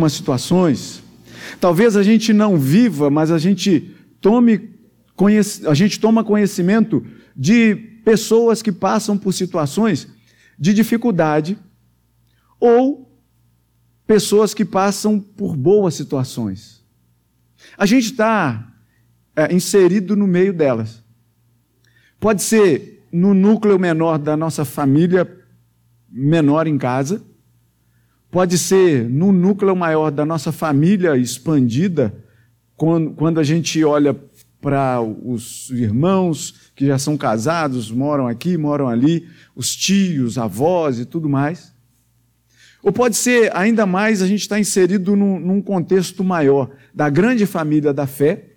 algumas situações. Talvez a gente não viva, mas a gente tome a gente toma conhecimento de pessoas que passam por situações de dificuldade ou pessoas que passam por boas situações. A gente está é, inserido no meio delas. Pode ser no núcleo menor da nossa família menor em casa, pode ser no núcleo maior da nossa família expandida, quando, quando a gente olha para os irmãos que já são casados, moram aqui, moram ali, os tios, avós e tudo mais. Ou pode ser, ainda mais, a gente está inserido num, num contexto maior da grande família da fé,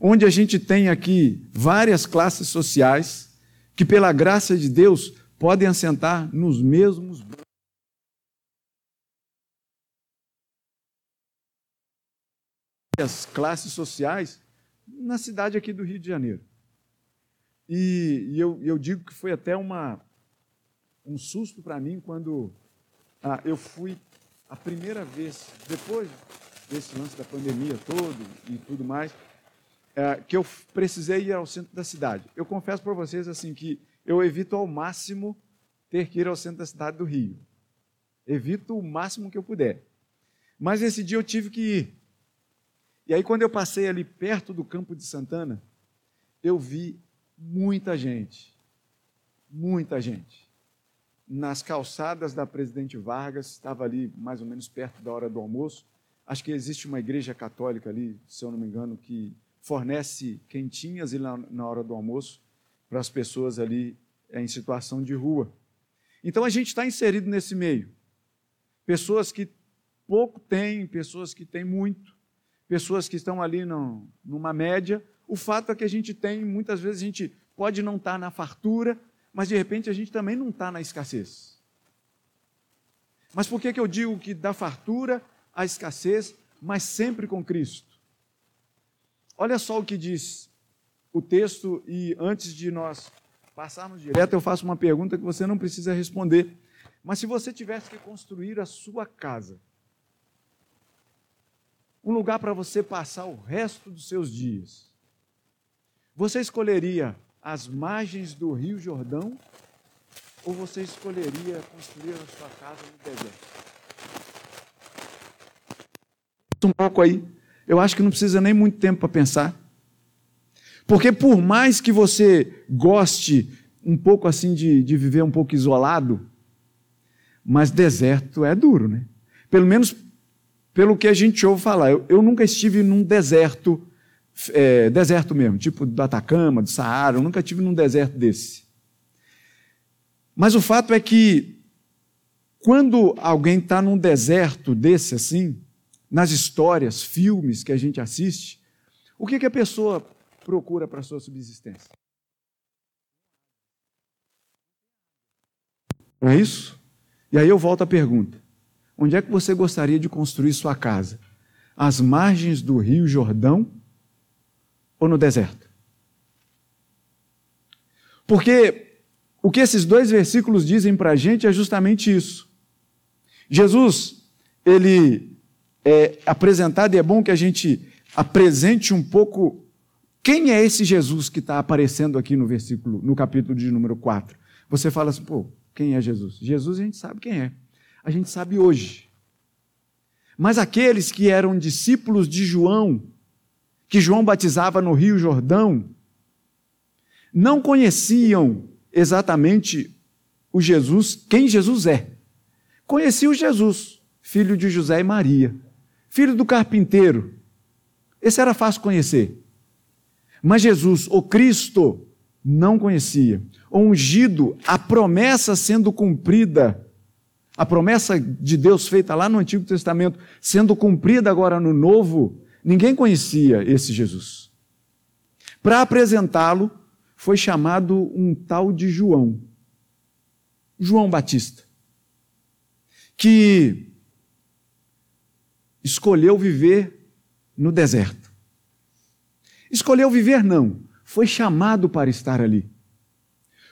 onde a gente tem aqui várias classes sociais que, pela graça de Deus, podem assentar nos mesmos as classes sociais na cidade aqui do Rio de Janeiro. E, e eu, eu, digo que foi até uma, um susto para mim quando ah, eu fui a primeira vez, depois desse lance da pandemia todo e tudo mais, é, que eu precisei ir ao centro da cidade. Eu confesso para vocês assim que eu evito ao máximo ter que ir ao centro da cidade do Rio. Evito o máximo que eu puder. Mas esse dia eu tive que ir. E aí, quando eu passei ali perto do campo de Santana, eu vi muita gente. Muita gente. Nas calçadas da Presidente Vargas, estava ali mais ou menos perto da hora do almoço. Acho que existe uma igreja católica ali, se eu não me engano, que fornece quentinhas na hora do almoço para as pessoas ali é, em situação de rua. Então a gente está inserido nesse meio. Pessoas que pouco têm, pessoas que têm muito, pessoas que estão ali no, numa média. O fato é que a gente tem, muitas vezes a gente pode não estar tá na fartura, mas de repente a gente também não está na escassez. Mas por que, que eu digo que da fartura à escassez, mas sempre com Cristo? Olha só o que diz o texto, e antes de nós passarmos direto, eu faço uma pergunta que você não precisa responder. Mas se você tivesse que construir a sua casa, um lugar para você passar o resto dos seus dias, você escolheria as margens do Rio Jordão ou você escolheria construir a sua casa no deserto? Um pouco aí. Eu acho que não precisa nem muito tempo para pensar. Porque por mais que você goste um pouco assim de, de viver um pouco isolado, mas deserto é duro, né? Pelo menos pelo que a gente ouve falar. Eu, eu nunca estive num deserto, é, deserto mesmo, tipo do Atacama, do Saara, eu nunca estive num deserto desse. Mas o fato é que quando alguém está num deserto desse assim, nas histórias, filmes que a gente assiste, o que, que a pessoa procura para a sua subsistência. Não é isso? E aí eu volto à pergunta: onde é que você gostaria de construir sua casa? Às margens do Rio Jordão ou no deserto? Porque o que esses dois versículos dizem para a gente é justamente isso. Jesus, ele é apresentado, e é bom que a gente apresente um pouco quem é esse Jesus que está aparecendo aqui no versículo, no capítulo de número 4? Você fala assim, pô, quem é Jesus? Jesus a gente sabe quem é. A gente sabe hoje. Mas aqueles que eram discípulos de João, que João batizava no Rio Jordão, não conheciam exatamente o Jesus, quem Jesus é. Conheciam Jesus, filho de José e Maria, filho do carpinteiro. Esse era fácil conhecer. Mas Jesus, o Cristo, não conhecia. O ungido, a promessa sendo cumprida, a promessa de Deus feita lá no Antigo Testamento, sendo cumprida agora no Novo, ninguém conhecia esse Jesus. Para apresentá-lo, foi chamado um tal de João, João Batista, que escolheu viver no deserto. Escolheu viver, não. Foi chamado para estar ali.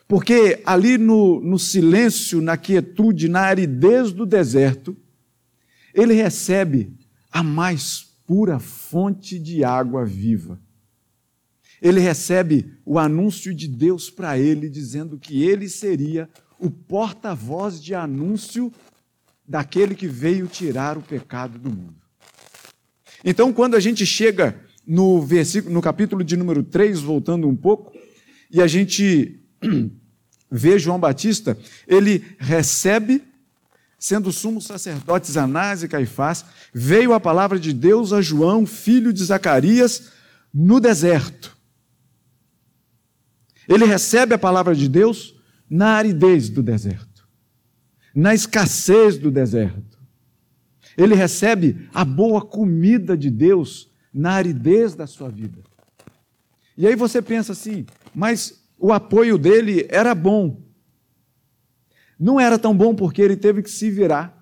Porque ali no, no silêncio, na quietude, na aridez do deserto, ele recebe a mais pura fonte de água viva. Ele recebe o anúncio de Deus para ele, dizendo que ele seria o porta-voz de anúncio daquele que veio tirar o pecado do mundo. Então, quando a gente chega no versículo, no capítulo de número 3, voltando um pouco, e a gente vê João Batista, ele recebe, sendo sumo sacerdotes Anás e Caifás, veio a palavra de Deus a João, filho de Zacarias, no deserto. Ele recebe a palavra de Deus na aridez do deserto, na escassez do deserto. Ele recebe a boa comida de Deus na aridez da sua vida. E aí você pensa assim, mas o apoio dele era bom. Não era tão bom porque ele teve que se virar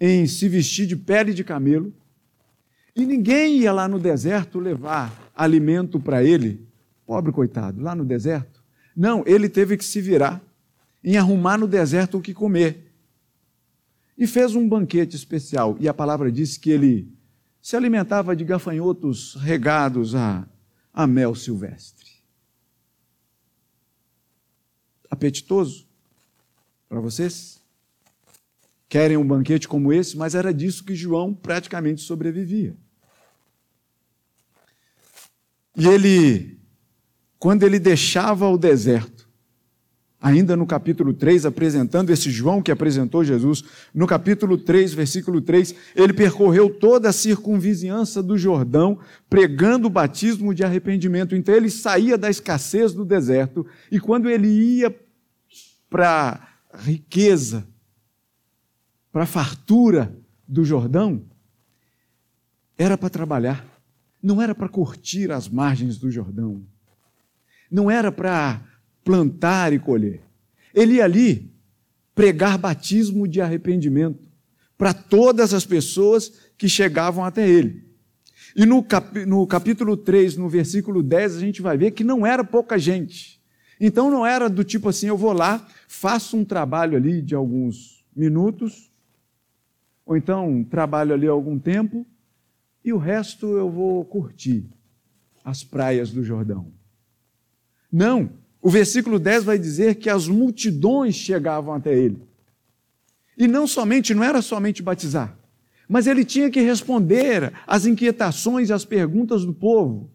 em se vestir de pele de camelo, e ninguém ia lá no deserto levar alimento para ele, pobre coitado, lá no deserto. Não, ele teve que se virar em arrumar no deserto o que comer. E fez um banquete especial, e a palavra diz que ele se alimentava de gafanhotos regados a, a mel silvestre. Apetitoso para vocês? Querem um banquete como esse? Mas era disso que João praticamente sobrevivia. E ele, quando ele deixava o deserto, ainda no capítulo 3, apresentando esse João que apresentou Jesus, no capítulo 3, versículo 3, ele percorreu toda a circunvizinhança do Jordão, pregando o batismo de arrependimento. Então ele saía da escassez do deserto, e quando ele ia para a riqueza, para a fartura do Jordão, era para trabalhar, não era para curtir as margens do Jordão, não era para plantar e colher. Ele ia ali pregar batismo de arrependimento para todas as pessoas que chegavam até ele. E no, cap, no capítulo 3, no versículo 10, a gente vai ver que não era pouca gente. Então não era do tipo assim, eu vou lá, faço um trabalho ali de alguns minutos, ou então trabalho ali algum tempo, e o resto eu vou curtir as praias do Jordão. Não, o versículo 10 vai dizer que as multidões chegavam até ele. E não somente, não era somente batizar, mas ele tinha que responder às inquietações e às perguntas do povo.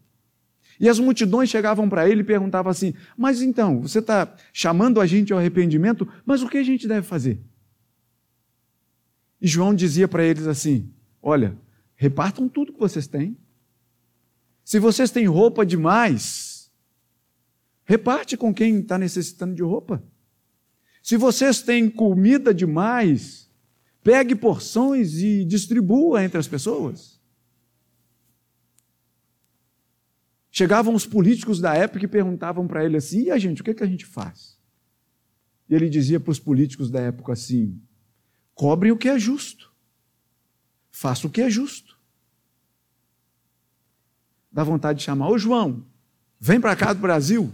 E as multidões chegavam para ele e perguntavam assim: Mas então, você está chamando a gente ao arrependimento, mas o que a gente deve fazer? E João dizia para eles assim: Olha, repartam tudo que vocês têm. Se vocês têm roupa demais, Reparte com quem está necessitando de roupa. Se vocês têm comida demais, pegue porções e distribua entre as pessoas. Chegavam os políticos da época e perguntavam para ele assim: e a gente, o que, é que a gente faz? E ele dizia para os políticos da época assim: cobrem o que é justo, faça o que é justo. Dá vontade de chamar, ô João, vem para cá do Brasil.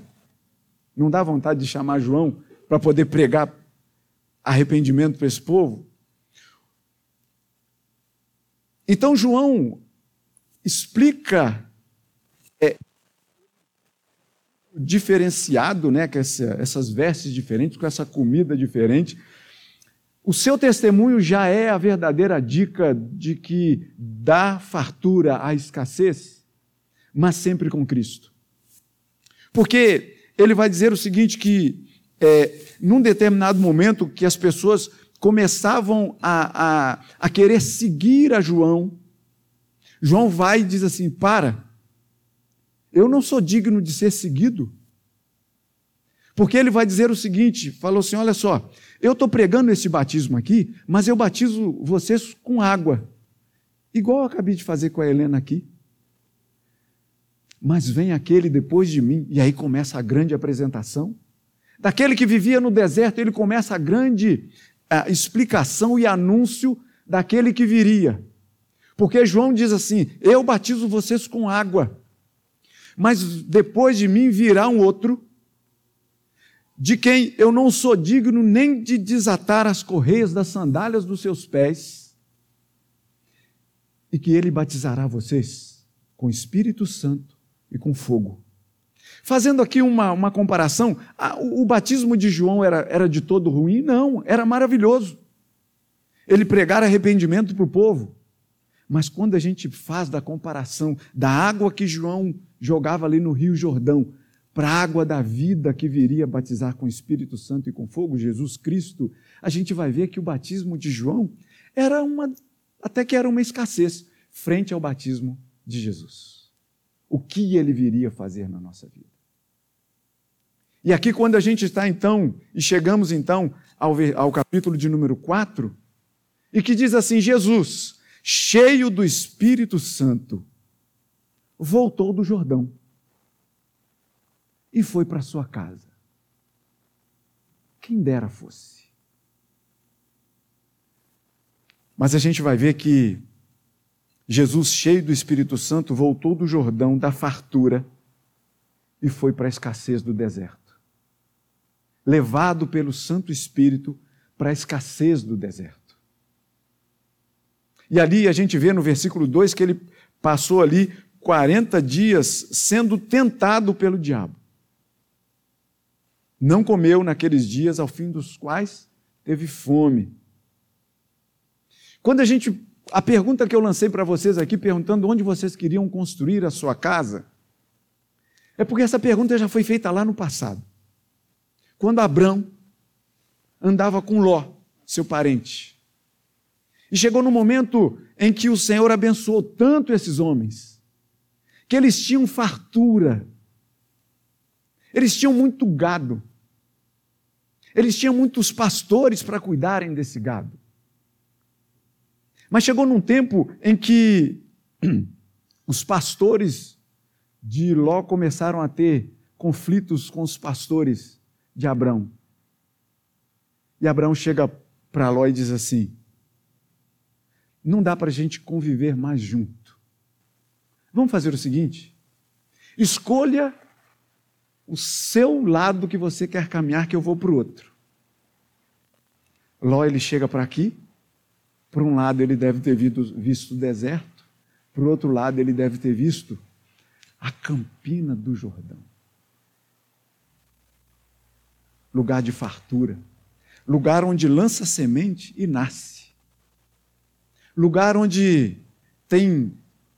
Não dá vontade de chamar João para poder pregar arrependimento para esse povo? Então, João explica é, diferenciado, né, com essa, essas vestes diferentes, com essa comida diferente. O seu testemunho já é a verdadeira dica de que dá fartura à escassez, mas sempre com Cristo. Porque ele vai dizer o seguinte: que é, num determinado momento que as pessoas começavam a, a, a querer seguir a João, João vai e diz assim: para, eu não sou digno de ser seguido. Porque ele vai dizer o seguinte: falou assim: olha só, eu estou pregando esse batismo aqui, mas eu batizo vocês com água, igual eu acabei de fazer com a Helena aqui mas vem aquele depois de mim, e aí começa a grande apresentação. Daquele que vivia no deserto, ele começa a grande a explicação e anúncio daquele que viria. Porque João diz assim: Eu batizo vocês com água, mas depois de mim virá um outro, de quem eu não sou digno nem de desatar as correias das sandálias dos seus pés. e que ele batizará vocês com Espírito Santo e com fogo. Fazendo aqui uma, uma comparação, o, o batismo de João era, era de todo ruim? Não, era maravilhoso. Ele pregar arrependimento para o povo. Mas quando a gente faz da comparação da água que João jogava ali no Rio Jordão para a água da vida que viria batizar com Espírito Santo e com fogo, Jesus Cristo, a gente vai ver que o batismo de João era uma, até que era uma escassez frente ao batismo de Jesus. O que ele viria fazer na nossa vida. E aqui, quando a gente está então, e chegamos então ao, ao capítulo de número 4, e que diz assim: Jesus, cheio do Espírito Santo, voltou do Jordão e foi para sua casa. Quem dera fosse. Mas a gente vai ver que Jesus, cheio do Espírito Santo, voltou do Jordão, da fartura, e foi para a escassez do deserto. Levado pelo Santo Espírito para a escassez do deserto. E ali a gente vê no versículo 2 que ele passou ali 40 dias sendo tentado pelo diabo. Não comeu naqueles dias, ao fim dos quais teve fome. Quando a gente. A pergunta que eu lancei para vocês aqui, perguntando onde vocês queriam construir a sua casa, é porque essa pergunta já foi feita lá no passado. Quando Abrão andava com Ló, seu parente. E chegou no momento em que o Senhor abençoou tanto esses homens, que eles tinham fartura, eles tinham muito gado, eles tinham muitos pastores para cuidarem desse gado. Mas chegou num tempo em que os pastores de Ló começaram a ter conflitos com os pastores de Abrão. E Abraão chega para Ló e diz assim: não dá para a gente conviver mais junto. Vamos fazer o seguinte: escolha o seu lado que você quer caminhar, que eu vou para o outro. Ló ele chega para aqui, por um lado ele deve ter visto o deserto, por outro lado ele deve ter visto a campina do Jordão. Lugar de fartura, lugar onde lança semente e nasce lugar onde tem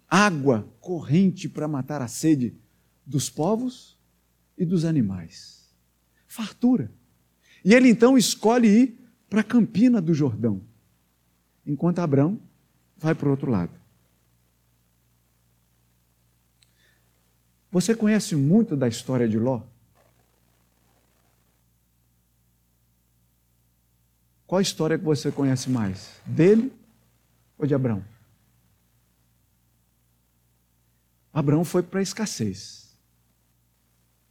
água corrente para matar a sede dos povos e dos animais. Fartura. E ele então escolhe ir para a campina do Jordão, enquanto Abraão vai para o outro lado. Você conhece muito da história de Ló? Qual a história que você conhece mais? Dele ou de Abraão? Abraão foi para a escassez,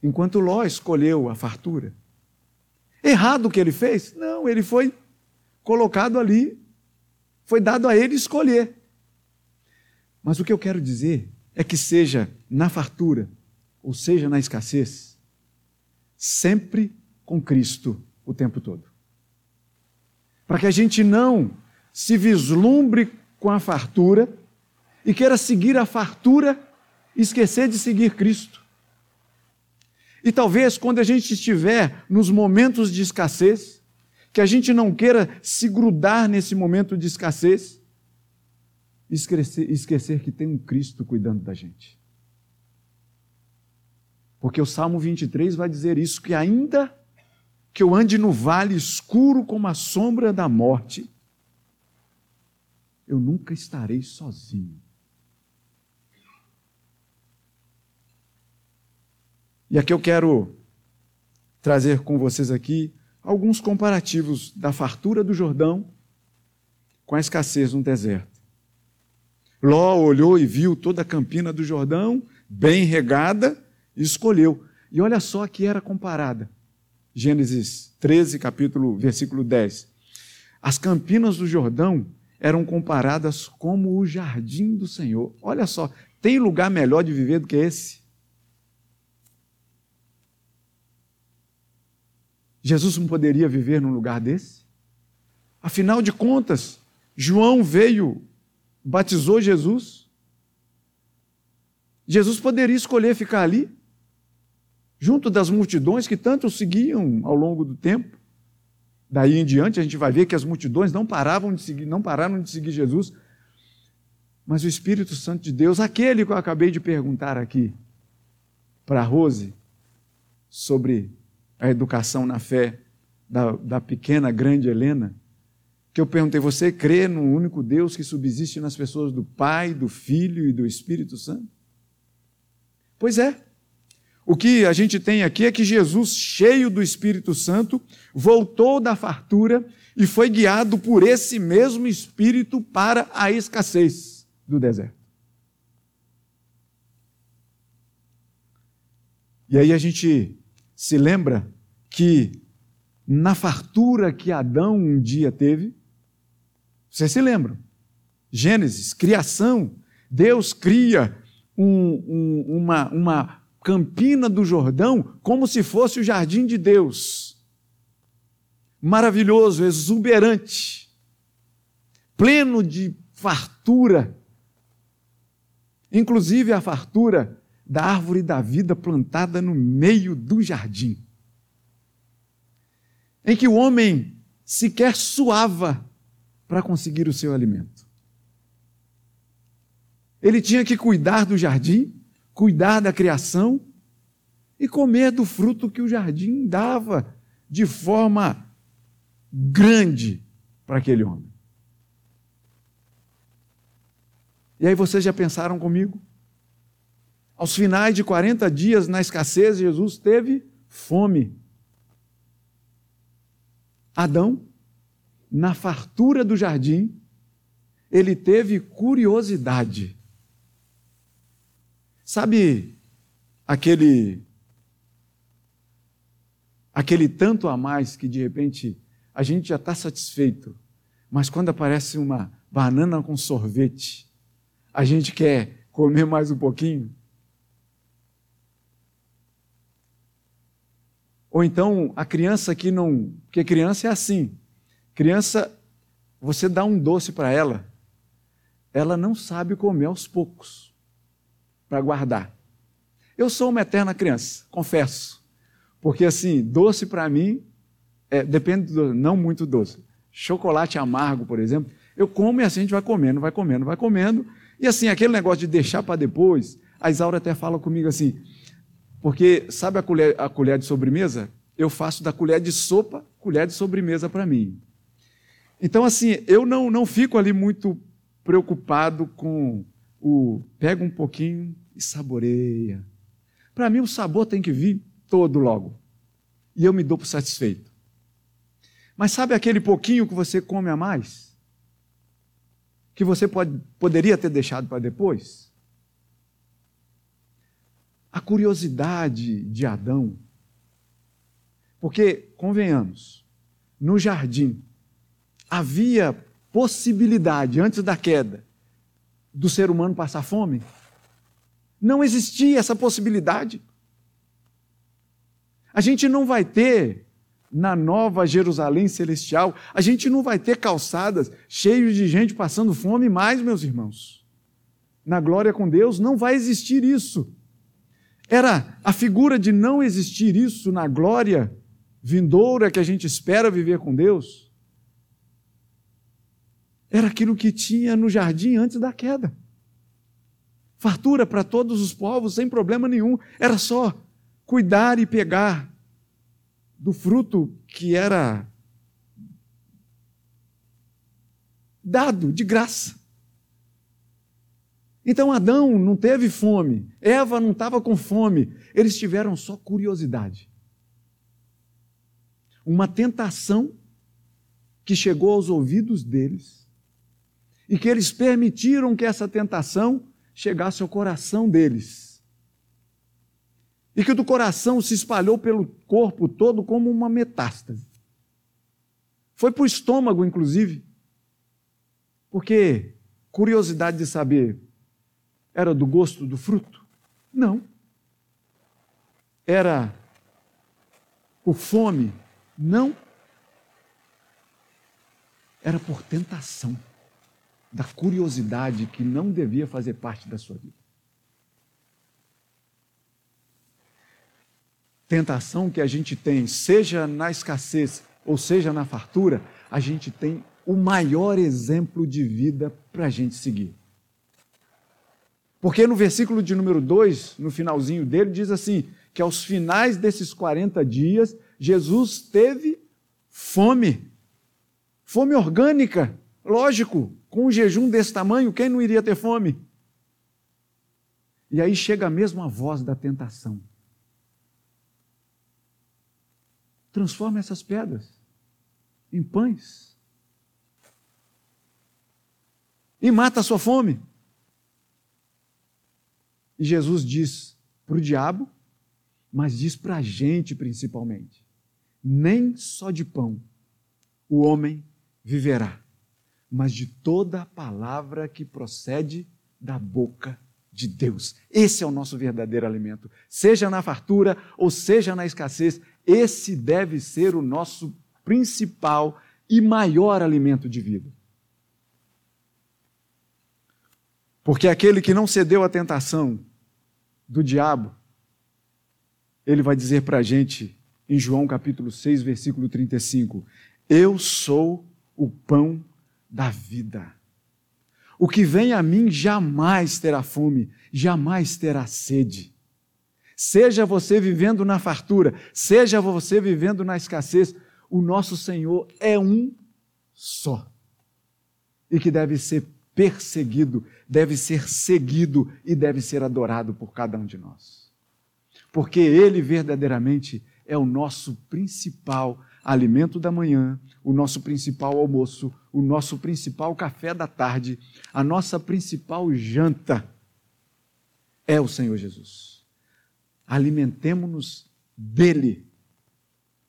enquanto Ló escolheu a fartura. Errado o que ele fez? Não, ele foi colocado ali, foi dado a ele escolher. Mas o que eu quero dizer é que seja na fartura, ou seja na escassez, sempre com Cristo o tempo todo. Para que a gente não se vislumbre com a fartura e queira seguir a fartura e esquecer de seguir Cristo. E talvez quando a gente estiver nos momentos de escassez, que a gente não queira se grudar nesse momento de escassez, esquecer, esquecer que tem um Cristo cuidando da gente. Porque o Salmo 23 vai dizer isso: que ainda que eu ande no vale escuro como a sombra da morte, eu nunca estarei sozinho. E aqui eu quero trazer com vocês aqui alguns comparativos da fartura do Jordão com a escassez no deserto. Ló olhou e viu toda a campina do Jordão, bem regada, e escolheu. E olha só que era comparada. Gênesis 13, capítulo, versículo 10. As campinas do Jordão eram comparadas como o jardim do Senhor. Olha só, tem lugar melhor de viver do que esse? Jesus não poderia viver num lugar desse? Afinal de contas, João veio batizou Jesus. Jesus poderia escolher ficar ali, junto das multidões que tanto o seguiam ao longo do tempo. Daí em diante a gente vai ver que as multidões não paravam de seguir, não pararam de seguir Jesus. Mas o Espírito Santo de Deus, aquele que eu acabei de perguntar aqui para Rose sobre a educação na fé da, da pequena, grande Helena, que eu perguntei: você crê no único Deus que subsiste nas pessoas do Pai, do Filho e do Espírito Santo? Pois é. O que a gente tem aqui é que Jesus, cheio do Espírito Santo, voltou da fartura e foi guiado por esse mesmo Espírito para a escassez do deserto. E aí a gente se lembra que na fartura que Adão um dia teve, vocês se lembram? Gênesis, criação. Deus cria um, um, uma, uma campina do Jordão como se fosse o jardim de Deus. Maravilhoso, exuberante, pleno de fartura. Inclusive a fartura da árvore da vida plantada no meio do jardim. Em que o homem sequer suava para conseguir o seu alimento. Ele tinha que cuidar do jardim, cuidar da criação e comer do fruto que o jardim dava de forma grande para aquele homem. E aí vocês já pensaram comigo? Aos finais de 40 dias na escassez, Jesus teve fome. Adão na fartura do jardim, ele teve curiosidade. Sabe aquele aquele tanto a mais que de repente a gente já está satisfeito, mas quando aparece uma banana com sorvete, a gente quer comer mais um pouquinho? Ou então a criança que não. Porque criança é assim. Criança, você dá um doce para ela, ela não sabe comer aos poucos para guardar. Eu sou uma eterna criança, confesso. Porque assim, doce para mim é, depende do não muito doce. Chocolate amargo, por exemplo, eu como e assim a gente vai comendo, vai comendo, vai comendo. E assim, aquele negócio de deixar para depois, a Isaura até fala comigo assim, porque sabe a colher, a colher de sobremesa? Eu faço da colher de sopa, colher de sobremesa para mim. Então, assim, eu não, não fico ali muito preocupado com o pega um pouquinho e saboreia. Para mim, o sabor tem que vir todo logo. E eu me dou por satisfeito. Mas sabe aquele pouquinho que você come a mais? Que você pode, poderia ter deixado para depois? A curiosidade de Adão. Porque, convenhamos, no jardim, havia possibilidade, antes da queda, do ser humano passar fome? Não existia essa possibilidade. A gente não vai ter na nova Jerusalém celestial, a gente não vai ter calçadas cheias de gente passando fome mais, meus irmãos. Na glória com Deus não vai existir isso. Era a figura de não existir isso na glória vindoura que a gente espera viver com Deus era aquilo que tinha no jardim antes da queda. Fartura para todos os povos, sem problema nenhum. Era só cuidar e pegar do fruto que era dado de graça. Então Adão não teve fome, Eva não estava com fome, eles tiveram só curiosidade. Uma tentação que chegou aos ouvidos deles e que eles permitiram que essa tentação chegasse ao coração deles. E que do coração se espalhou pelo corpo todo como uma metástase. Foi para o estômago, inclusive. Porque curiosidade de saber era do gosto do fruto? Não. Era por fome? Não. Era por tentação. da curiosidade que não devia fazer parte da sua vida. Tentação que a gente tem, seja na escassez ou seja na fartura, a gente tem o maior exemplo de vida para a gente seguir. Porque no versículo de número 2, no finalzinho dele, diz assim: que aos finais desses 40 dias, Jesus teve fome. Fome orgânica, lógico, com um jejum desse tamanho, quem não iria ter fome? E aí chega mesmo a voz da tentação. Transforma essas pedras em pães. E mata a sua fome. E Jesus diz para o diabo, mas diz para a gente principalmente: nem só de pão o homem viverá, mas de toda a palavra que procede da boca de Deus. Esse é o nosso verdadeiro alimento. Seja na fartura ou seja na escassez, esse deve ser o nosso principal e maior alimento de vida. Porque aquele que não cedeu à tentação do diabo, ele vai dizer para a gente em João capítulo 6, versículo 35: Eu sou o pão da vida. O que vem a mim jamais terá fome, jamais terá sede. Seja você vivendo na fartura, seja você vivendo na escassez, o nosso Senhor é um só. E que deve ser perseguido, deve ser seguido e deve ser adorado por cada um de nós. Porque Ele verdadeiramente é o nosso principal alimento da manhã, o nosso principal almoço, o nosso principal café da tarde, a nossa principal janta é o Senhor Jesus. Alimentemo-nos dele,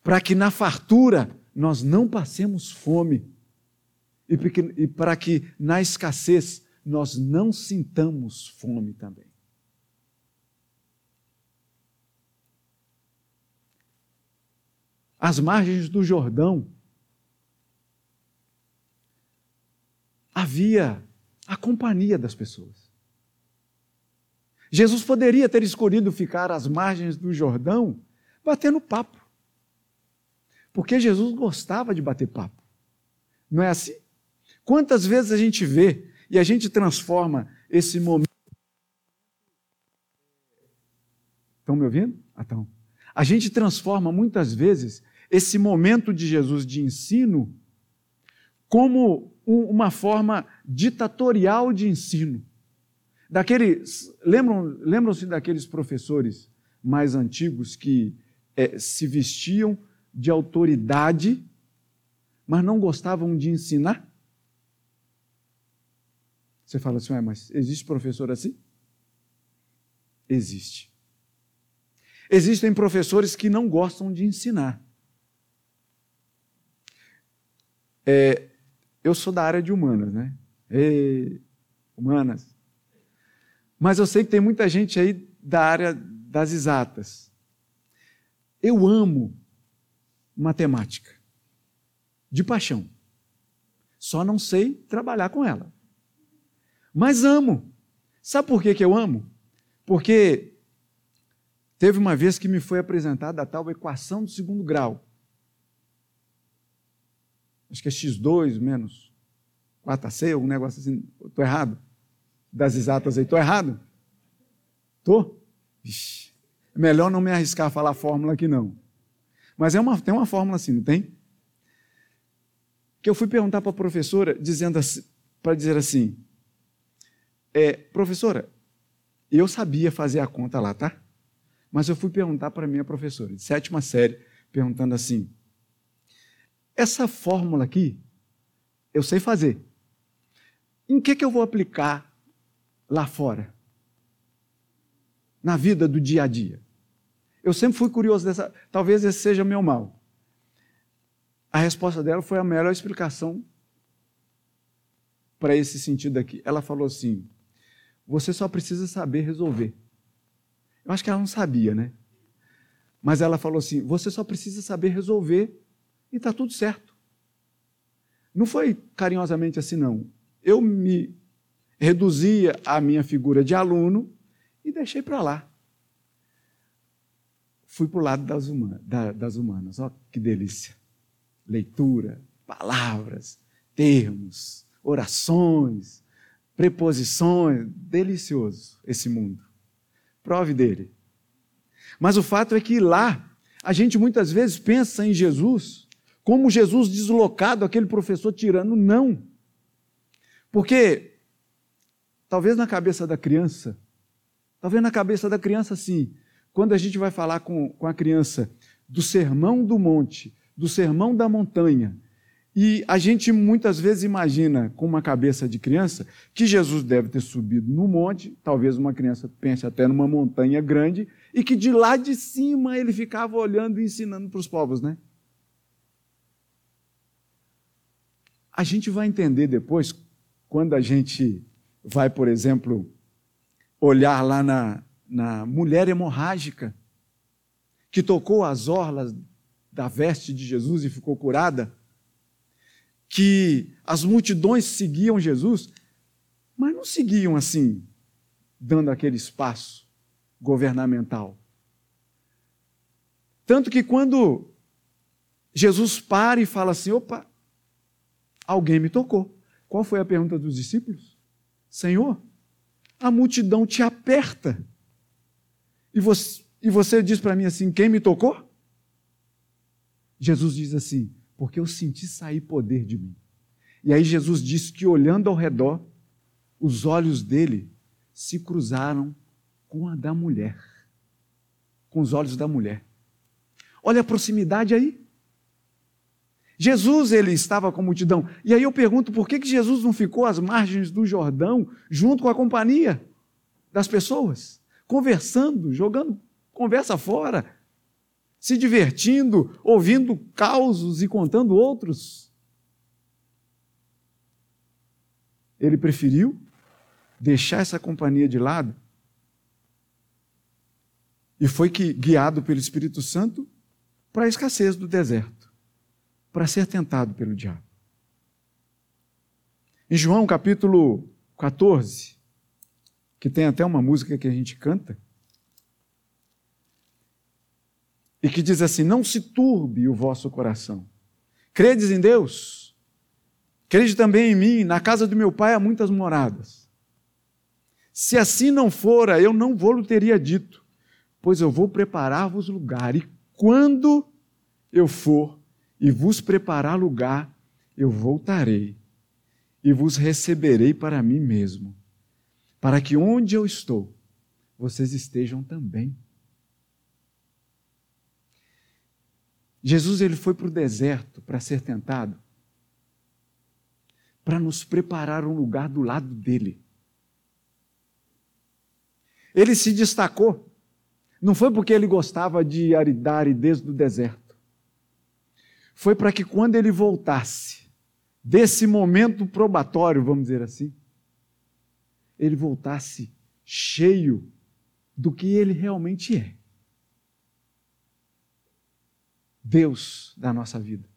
para que na fartura nós não passemos fome e para que na escassez nós não sintamos fome também. As margens do Jordão havia a companhia das pessoas. Jesus poderia ter escolhido ficar às margens do Jordão batendo papo. Porque Jesus gostava de bater papo. Não é assim? Quantas vezes a gente vê e a gente transforma esse momento. Estão me ouvindo? Ah. A gente transforma muitas vezes esse momento de Jesus de ensino como uma forma ditatorial de ensino. Daqueles, lembram, lembram-se daqueles professores mais antigos que é, se vestiam de autoridade, mas não gostavam de ensinar? Você fala assim, mas existe professor assim? Existe. Existem professores que não gostam de ensinar. É, eu sou da área de humanas, né? Ei, humanas. Mas eu sei que tem muita gente aí da área das exatas. Eu amo matemática. De paixão. Só não sei trabalhar com ela mas amo. Sabe por que, que eu amo? Porque teve uma vez que me foi apresentada a tal equação do segundo grau. Acho que é x2 menos 4ac, algum negócio assim. Estou errado? Das exatas aí, estou errado? Estou? É melhor não me arriscar a falar a fórmula aqui, não. Mas é uma, tem uma fórmula assim, não tem? Que eu fui perguntar para a professora, dizendo assim, para dizer assim: é, professora, eu sabia fazer a conta lá, tá? Mas eu fui perguntar para minha professora, de sétima série, perguntando assim: essa fórmula aqui, eu sei fazer. Em que, que eu vou aplicar lá fora? Na vida do dia a dia. Eu sempre fui curioso dessa. Talvez esse seja meu mal. A resposta dela foi a melhor explicação para esse sentido aqui. Ela falou assim: você só precisa saber resolver. Eu acho que ela não sabia, né? Mas ela falou assim: você só precisa saber resolver e está tudo certo. Não foi carinhosamente assim, não. eu me reduzia à minha figura de aluno e deixei para lá. Fui para o lado das, humanas, das humanas. Olha que delícia. Leitura, palavras, termos, orações, preposições. Delicioso esse mundo. Prove dele. Mas o fato é que lá, a gente muitas vezes pensa em Jesus como Jesus deslocado, aquele professor tirano. Não. Porque, talvez na cabeça da criança, talvez na cabeça da criança, sim, quando a gente vai falar com, com a criança do sermão do monte, do sermão da montanha, e a gente muitas vezes imagina, com uma cabeça de criança, que Jesus deve ter subido no monte, talvez uma criança pense até numa montanha grande, e que de lá de cima ele ficava olhando e ensinando para os povos, né? A gente vai entender depois, quando a gente vai, por exemplo, olhar lá na, na mulher hemorrágica, que tocou as orlas da veste de Jesus e ficou curada, que as multidões seguiam Jesus, mas não seguiam assim, dando aquele espaço governamental. Tanto que quando Jesus para e fala assim: opa, alguém me tocou. Qual foi a pergunta dos discípulos? Senhor, a multidão te aperta. E você, e você diz para mim assim: quem me tocou? Jesus diz assim: porque eu senti sair poder de mim. E aí Jesus diz que olhando ao redor, os olhos dele se cruzaram com a da mulher. Com os olhos da mulher. Olha a proximidade aí. Jesus ele estava com a multidão. E aí eu pergunto por que, que Jesus não ficou às margens do Jordão junto com a companhia das pessoas, conversando, jogando conversa fora, se divertindo, ouvindo causos e contando outros. Ele preferiu deixar essa companhia de lado e foi que guiado pelo Espírito Santo para a escassez do deserto para ser tentado pelo diabo. Em João capítulo 14, que tem até uma música que a gente canta, e que diz assim: Não se turbe o vosso coração. Credes em Deus? Crede também em mim. Na casa do meu pai há muitas moradas. Se assim não fora, eu não vou-lhe teria dito, pois eu vou preparar-vos lugar. E quando eu for, e vos preparar lugar, eu voltarei e vos receberei para mim mesmo, para que onde eu estou, vocês estejam também. Jesus ele foi para o deserto para ser tentado, para nos preparar um lugar do lado dele. Ele se destacou, não foi porque ele gostava de dar aridez do deserto, foi para que quando ele voltasse desse momento probatório, vamos dizer assim, ele voltasse cheio do que ele realmente é. Deus da nossa vida.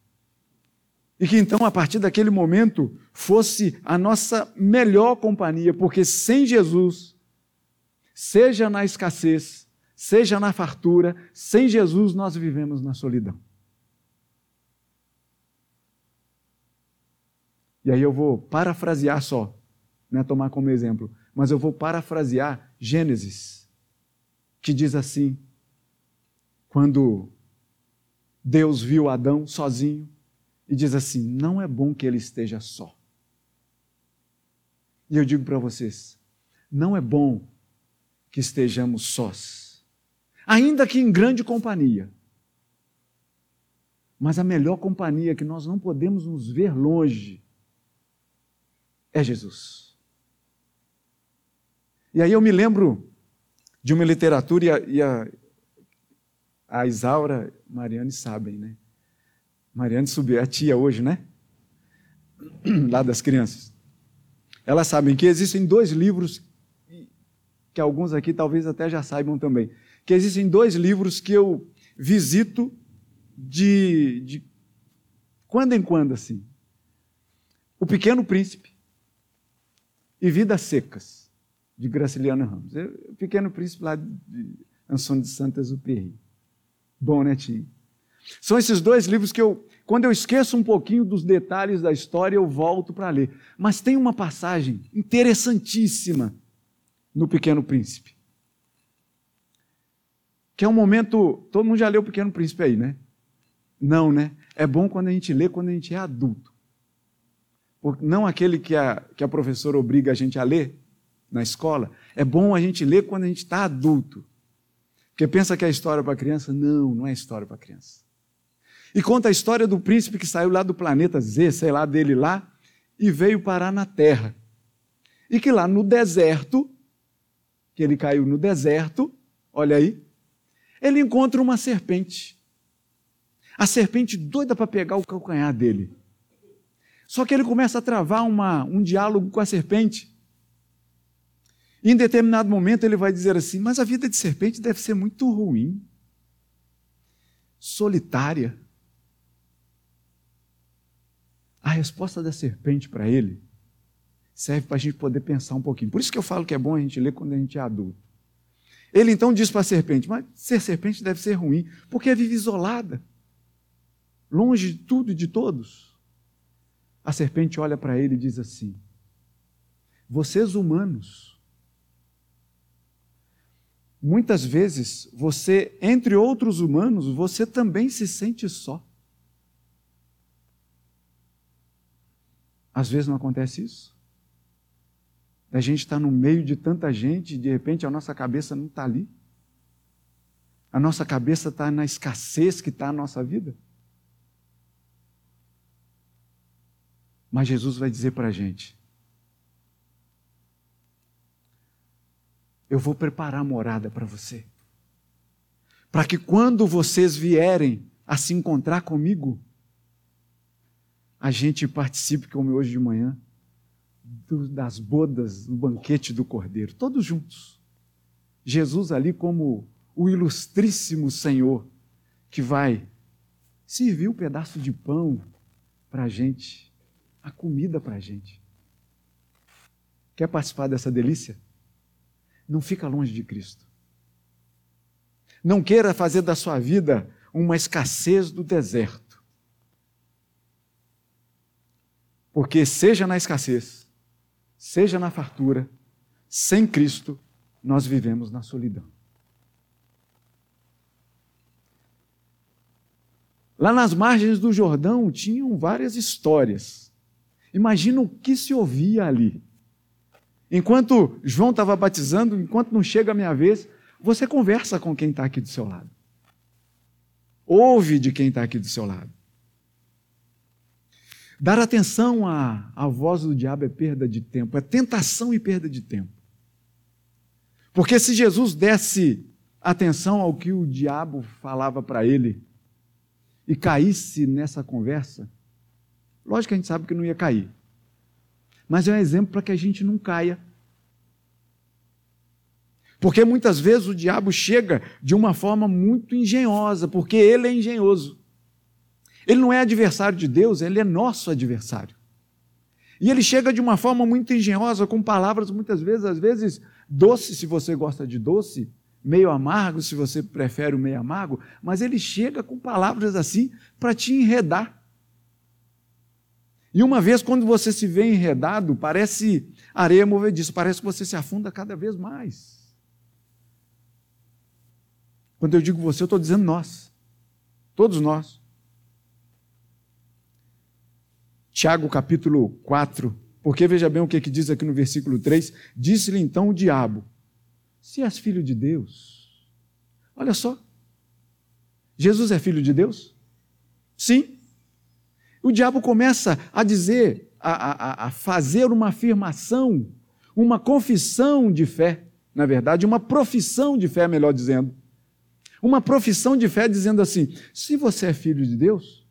E que então, a partir daquele momento, fosse a nossa melhor companhia, porque sem Jesus, seja na escassez, seja na fartura, sem Jesus nós vivemos na solidão. E aí eu vou parafrasear só, não é tomar como exemplo, mas eu vou parafrasear Gênesis, que diz assim: quando Deus viu Adão sozinho, e diz assim: não é bom que ele esteja só. E eu digo para vocês: não é bom que estejamos sós, ainda que em grande companhia. Mas a melhor companhia que nós não podemos nos ver longe é Jesus. E aí eu me lembro de uma literatura, e a, a Isaura, Mariane sabem, né? Mariane subiu, é a tia hoje, né? Lá das crianças. Elas sabem que existem dois livros, que alguns aqui talvez até já saibam também, que existem dois livros que eu visito de, de quando em quando, assim. O Pequeno Príncipe e Vidas Secas, de Graciliano Ramos. O Pequeno Príncipe lá de Anson de Saint-Exupéry. Bom, né, Tim? São esses dois livros que eu, quando eu esqueço um pouquinho dos detalhes da história, eu volto para ler. Mas tem uma passagem interessantíssima no Pequeno Príncipe. Que é um momento. Todo mundo já leu o Pequeno Príncipe aí, né? Não, né? É bom quando a gente lê quando a gente é adulto. Não aquele que a, que a professora obriga a gente a ler na escola. É bom a gente ler quando a gente está adulto. Porque pensa que é história para criança? Não, não é história para criança. E conta a história do príncipe que saiu lá do planeta Z, sei lá dele lá, e veio parar na Terra. E que lá no deserto, que ele caiu no deserto, olha aí, ele encontra uma serpente. A serpente doida para pegar o calcanhar dele. Só que ele começa a travar uma, um diálogo com a serpente. Em determinado momento ele vai dizer assim: Mas a vida de serpente deve ser muito ruim, solitária. A resposta da serpente para ele serve para a gente poder pensar um pouquinho. Por isso que eu falo que é bom a gente ler quando a gente é adulto. Ele então diz para a serpente: Mas ser serpente deve ser ruim, porque vive isolada, longe de tudo e de todos. A serpente olha para ele e diz assim: Vocês humanos, muitas vezes você, entre outros humanos, você também se sente só. Às vezes não acontece isso. A gente está no meio de tanta gente e de repente a nossa cabeça não está ali. A nossa cabeça está na escassez que está a nossa vida. Mas Jesus vai dizer para a gente: Eu vou preparar morada para você. Para que quando vocês vierem a se encontrar comigo, a gente participe, como hoje de manhã, do, das bodas, do banquete do Cordeiro, todos juntos. Jesus ali como o ilustríssimo Senhor que vai servir um pedaço de pão para a gente, a comida para a gente. Quer participar dessa delícia? Não fica longe de Cristo. Não queira fazer da sua vida uma escassez do deserto. Porque, seja na escassez, seja na fartura, sem Cristo, nós vivemos na solidão. Lá nas margens do Jordão tinham várias histórias. Imagina o que se ouvia ali. Enquanto João estava batizando, enquanto não chega a minha vez, você conversa com quem está aqui do seu lado. Ouve de quem está aqui do seu lado. Dar atenção à, à voz do diabo é perda de tempo, é tentação e perda de tempo. Porque se Jesus desse atenção ao que o diabo falava para ele e caísse nessa conversa, lógico que a gente sabe que não ia cair. Mas é um exemplo para que a gente não caia. Porque muitas vezes o diabo chega de uma forma muito engenhosa, porque ele é engenhoso. Ele não é adversário de Deus, ele é nosso adversário. E ele chega de uma forma muito engenhosa, com palavras muitas vezes, às vezes doce, se você gosta de doce, meio amargo, se você prefere o meio amargo, mas ele chega com palavras assim para te enredar. E uma vez, quando você se vê enredado, parece areia movediça, parece que você se afunda cada vez mais. Quando eu digo você, eu estou dizendo nós, todos nós. Tiago capítulo 4, porque veja bem o que, que diz aqui no versículo 3: Disse-lhe então o diabo: Se és filho de Deus, olha só, Jesus é filho de Deus? Sim. O diabo começa a dizer, a, a, a fazer uma afirmação, uma confissão de fé, na verdade, uma profissão de fé, melhor dizendo. Uma profissão de fé dizendo assim: se você é filho de Deus,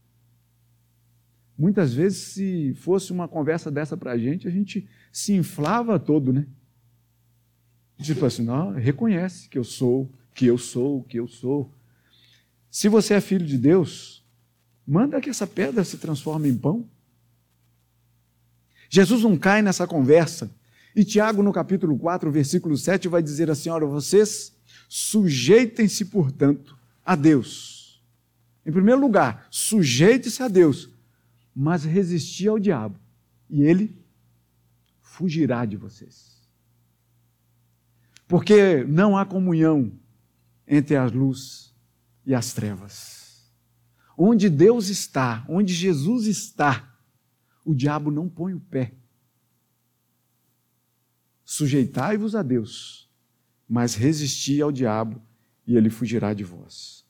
Muitas vezes, se fosse uma conversa dessa para a gente, a gente se inflava todo, né? Tipo assim, não, reconhece que eu sou, que eu sou, que eu sou. Se você é filho de Deus, manda que essa pedra se transforme em pão. Jesus não cai nessa conversa E Tiago, no capítulo 4, versículo 7, vai dizer assim: Olha, vocês sujeitem-se, portanto, a Deus. Em primeiro lugar, sujeite-se a Deus, mas resisti ao diabo, e ele fugirá de vocês. Porque não há comunhão entre a luz e as trevas. Onde Deus está, onde Jesus está, o diabo não põe o pé. Sujeitai-vos a Deus, mas resisti ao diabo e ele fugirá de vós.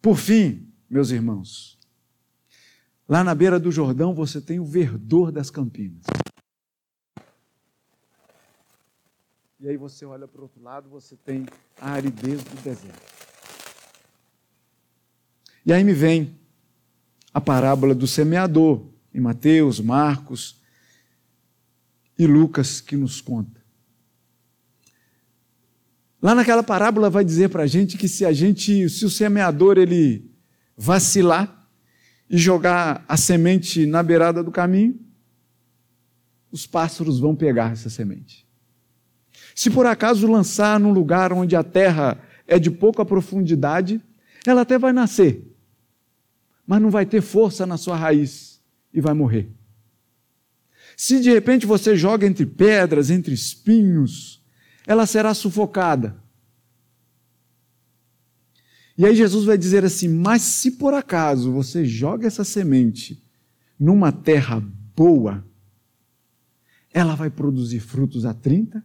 Por fim, meus irmãos, lá na beira do Jordão você tem o verdor das campinas. E aí você olha para o outro lado, você tem a aridez do deserto. E aí me vem a parábola do semeador, em Mateus, Marcos e Lucas, que nos conta. Lá naquela parábola vai dizer para a gente que se a gente, se o semeador ele vacilar e jogar a semente na beirada do caminho, os pássaros vão pegar essa semente. Se por acaso lançar num lugar onde a terra é de pouca profundidade, ela até vai nascer, mas não vai ter força na sua raiz e vai morrer. Se de repente você joga entre pedras, entre espinhos, ela será sufocada. E aí Jesus vai dizer assim: Mas se por acaso você joga essa semente numa terra boa, ela vai produzir frutos a 30,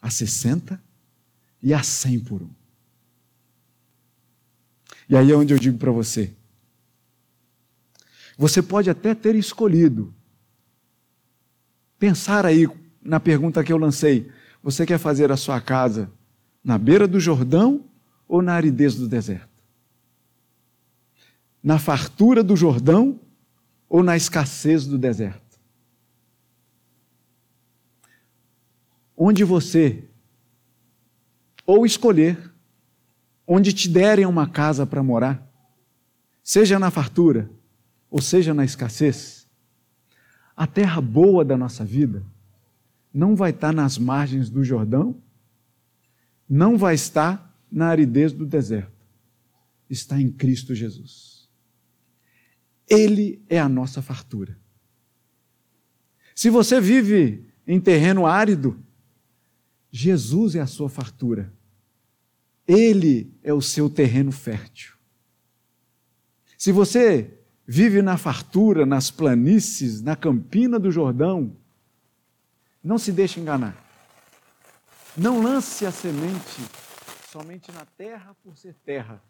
a 60 e a 100 por um. E aí é onde eu digo para você: você pode até ter escolhido. Pensar aí na pergunta que eu lancei. Você quer fazer a sua casa na beira do Jordão ou na aridez do deserto? Na fartura do Jordão ou na escassez do deserto? Onde você ou escolher, onde te derem uma casa para morar, seja na fartura, ou seja na escassez, a terra boa da nossa vida não vai estar nas margens do Jordão, não vai estar na aridez do deserto, está em Cristo Jesus. Ele é a nossa fartura. Se você vive em terreno árido, Jesus é a sua fartura. Ele é o seu terreno fértil. Se você vive na fartura, nas planícies, na campina do Jordão, não se deixe enganar. Não lance a semente somente na terra por ser terra.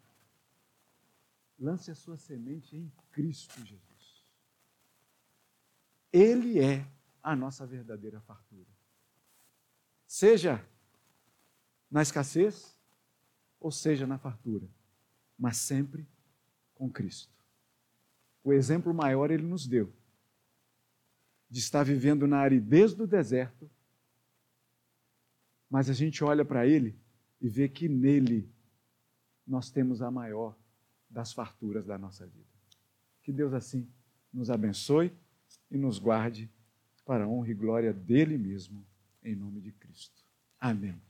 Lance a sua semente em Cristo Jesus. Ele é a nossa verdadeira fartura. Seja na escassez, ou seja na fartura, mas sempre com Cristo. O exemplo maior ele nos deu de estar vivendo na aridez do deserto, mas a gente olha para ele e vê que nele nós temos a maior das farturas da nossa vida. Que Deus assim nos abençoe e nos guarde para a honra e glória dele mesmo, em nome de Cristo. Amém.